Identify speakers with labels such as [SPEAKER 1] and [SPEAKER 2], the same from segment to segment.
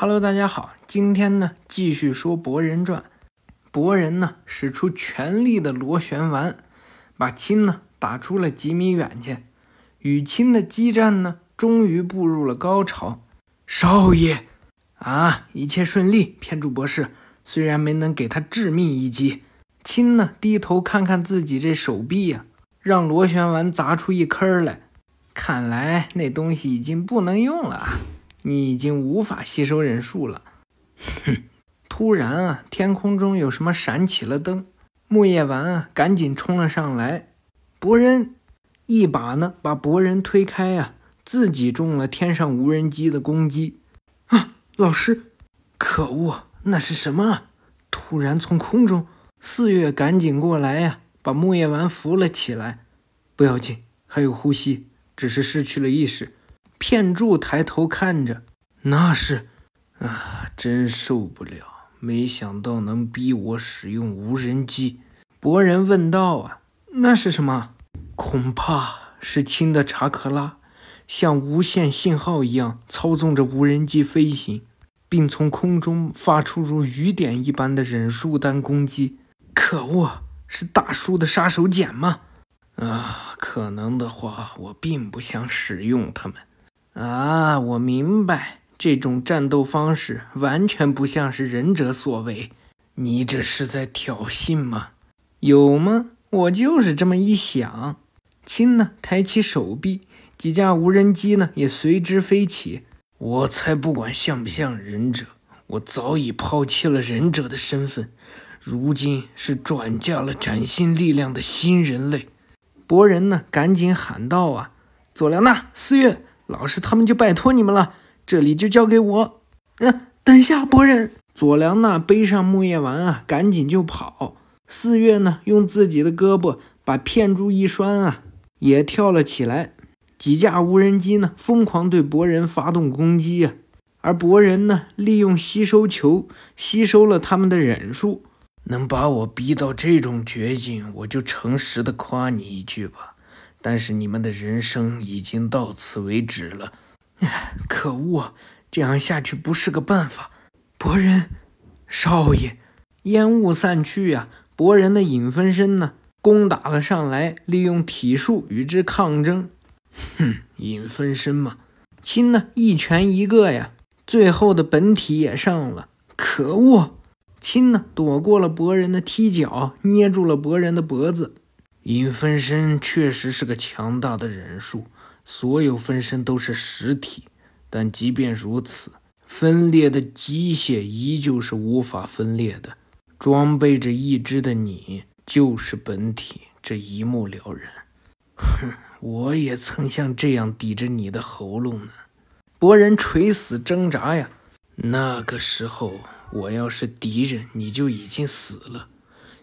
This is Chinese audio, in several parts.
[SPEAKER 1] Hello，大家好，今天呢继续说博人传。博人呢使出全力的螺旋丸，把亲呢打出了几米远去。与亲的激战呢终于步入了高潮。少爷，啊，一切顺利。骗主博士虽然没能给他致命一击，亲呢低头看看自己这手臂呀，让螺旋丸砸出一坑来。看来那东西已经不能用了。你已经无法吸收忍术了。哼！突然啊，天空中有什么闪起了灯，木叶丸啊赶紧冲了上来。博人一把呢把博人推开啊，自己中了天上无人机的攻击。啊，老师！可恶，那是什么？突然从空中，四月赶紧过来呀，把木叶丸扶了起来。不要紧，还有呼吸，只是失去了意识。片柱抬头看着，那是啊，真受不了！没想到能逼我使用无人机。博人问道：“啊，那是什么？恐怕是亲的查克拉，像无线信号一样操纵着无人机飞行，并从空中发出如雨点一般的忍术弹攻击。可恶，是大叔的杀手锏吗？啊，可能的话，我并不想使用它们。”啊，我明白，这种战斗方式完全不像是忍者所为。你这是在挑衅吗？有吗？我就是这么一想。亲呢，抬起手臂，几架无人机呢也随之飞起。我才不管像不像忍者，我早已抛弃了忍者的身份，如今是转嫁了崭新力量的新人类。博人呢，赶紧喊道：“啊，佐良娜，四月。”老师，他们就拜托你们了，这里就交给我。嗯，等下，博人佐良娜背上木叶丸啊，赶紧就跑。四月呢，用自己的胳膊把片柱一拴啊，也跳了起来。几架无人机呢，疯狂对博人发动攻击啊，而博人呢，利用吸收球吸收了他们的忍术。能把我逼到这种绝境，我就诚实的夸你一句吧。但是你们的人生已经到此为止了，可恶！这样下去不是个办法。博人少爷，烟雾散去呀，博人的影分身呢，攻打了上来，利用体术与之抗争。哼，影分身嘛，亲呢，一拳一个呀，最后的本体也上了。可恶！亲呢，躲过了博人的踢脚，捏住了博人的脖子。影分身确实是个强大的忍术，所有分身都是实体，但即便如此，分裂的机械依旧是无法分裂的。装备着一只的你就是本体，这一目了然。哼，我也曾像这样抵着你的喉咙呢。博人垂死挣扎呀，那个时候我要是敌人，你就已经死了。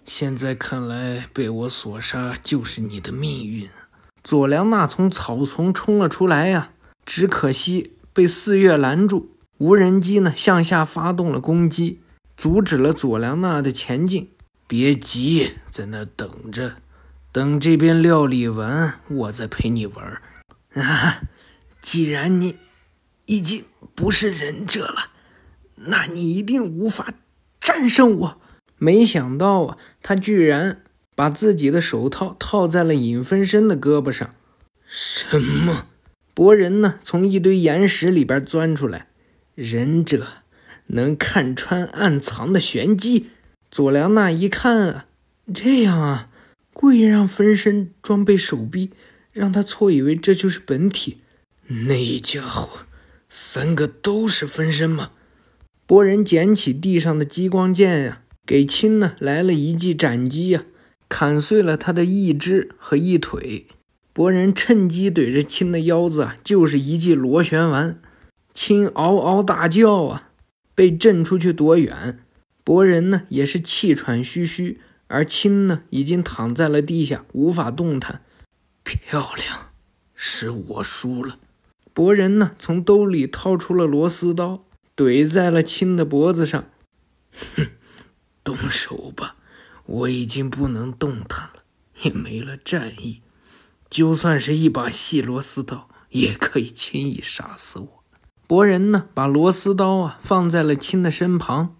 [SPEAKER 1] 现在看来，被我所杀就是你的命运。佐良娜从草丛冲了出来呀，只可惜被四月拦住。无人机呢，向下发动了攻击，阻止了佐良娜的前进。别急，在那等着，等这边料理完，我再陪你玩。啊，既然你已经不是忍者了，那你一定无法战胜我。没想到啊，他居然把自己的手套套在了影分身的胳膊上。什么？博人呢？从一堆岩石里边钻出来。忍者能看穿暗藏的玄机。佐良娜一看啊，这样啊，故意让分身装备手臂，让他错以为这就是本体。那家伙，三个都是分身吗？博人捡起地上的激光剑呀。给亲呢来了一记斩击呀，砍碎了他的一只和一腿。博人趁机怼着亲的腰子啊，就是一记螺旋丸。亲嗷嗷大叫啊，被震出去多远？博人呢也是气喘吁吁，而亲呢已经躺在了地下，无法动弹。漂亮，是我输了。博人呢从兜里掏出了螺丝刀，怼在了亲的脖子上。哼。动手吧，我已经不能动弹了，也没了战意。就算是一把细螺丝刀，也可以轻易杀死我。博人呢，把螺丝刀啊放在了亲的身旁，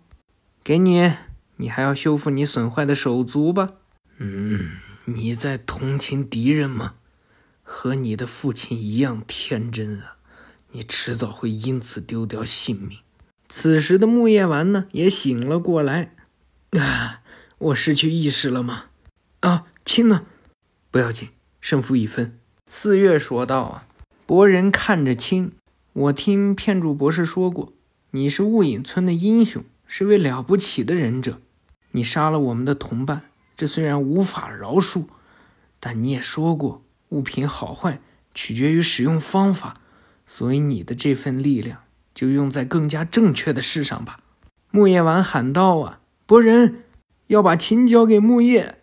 [SPEAKER 1] 给你，你还要修复你损坏的手足吧？嗯，你在同情敌人吗？和你的父亲一样天真啊！你迟早会因此丢掉性命。此时的木叶丸呢，也醒了过来。啊，我失去意识了吗？啊，亲呢？不要紧，胜负已分。四月说道：“啊，博人看着亲，我听片柱博士说过，你是雾隐村的英雄，是位了不起的忍者。你杀了我们的同伴，这虽然无法饶恕，但你也说过，物品好坏取决于使用方法。”所以你的这份力量就用在更加正确的事上吧。”木叶丸喊道。“啊，博人要把琴交给木叶，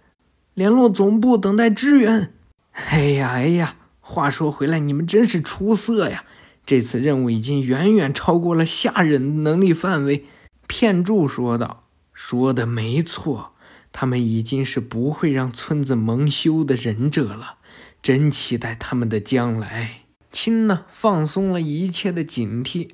[SPEAKER 1] 联络总部等待支援。”哎呀哎呀，话说回来，你们真是出色呀！这次任务已经远远超过了下忍的能力范围。”片柱说道。“说的没错，他们已经是不会让村子蒙羞的忍者了。真期待他们的将来。”亲呢，放松了一切的警惕，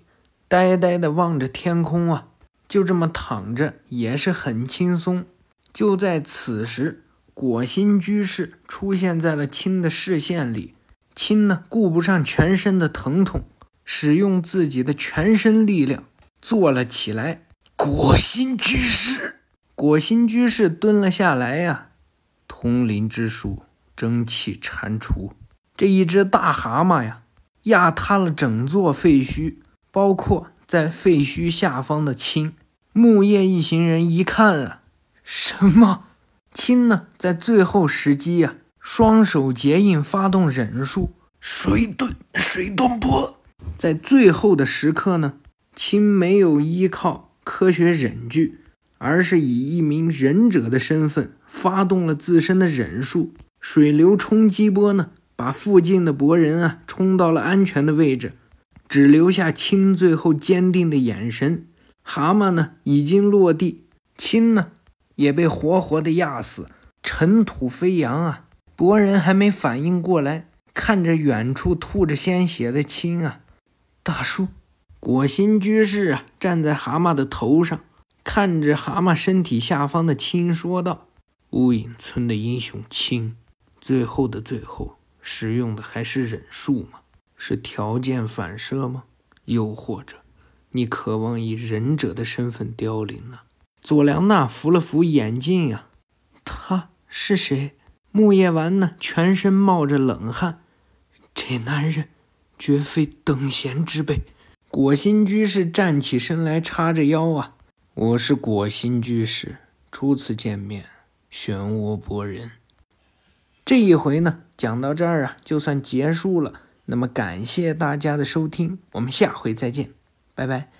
[SPEAKER 1] 呆呆地望着天空啊，就这么躺着也是很轻松。就在此时，果心居士出现在了亲的视线里。亲呢，顾不上全身的疼痛，使用自己的全身力量坐了起来。果心居士，果心居士蹲了下来呀。通灵之术，蒸汽蟾蜍，这一只大蛤蟆呀。压塌了整座废墟，包括在废墟下方的青木叶一行人一看啊，什么青呢？在最后时机呀，双手结印发动忍术，水遁水遁波。在最后的时刻呢，青没有依靠科学忍具，而是以一名忍者的身份发动了自身的忍术，水流冲击波呢。把附近的博人啊冲到了安全的位置，只留下青最后坚定的眼神。蛤蟆呢已经落地，青呢也被活活的压死，尘土飞扬啊！博人还没反应过来，看着远处吐着鲜血的青啊，大叔，果心居士啊站在蛤蟆的头上，看着蛤蟆身体下方的青说道：“乌隐村的英雄青，最后的最后。”使用的还是忍术吗？是条件反射吗？又或者，你渴望以忍者的身份凋零呢？佐良娜扶了扶眼镜呀，他是谁？木叶丸呢？全身冒着冷汗。这男人绝非等闲之辈。果心居士站起身来，叉着腰啊，我是果心居士，初次见面，漩涡博人。这一回呢，讲到这儿啊，就算结束了。那么感谢大家的收听，我们下回再见，拜拜。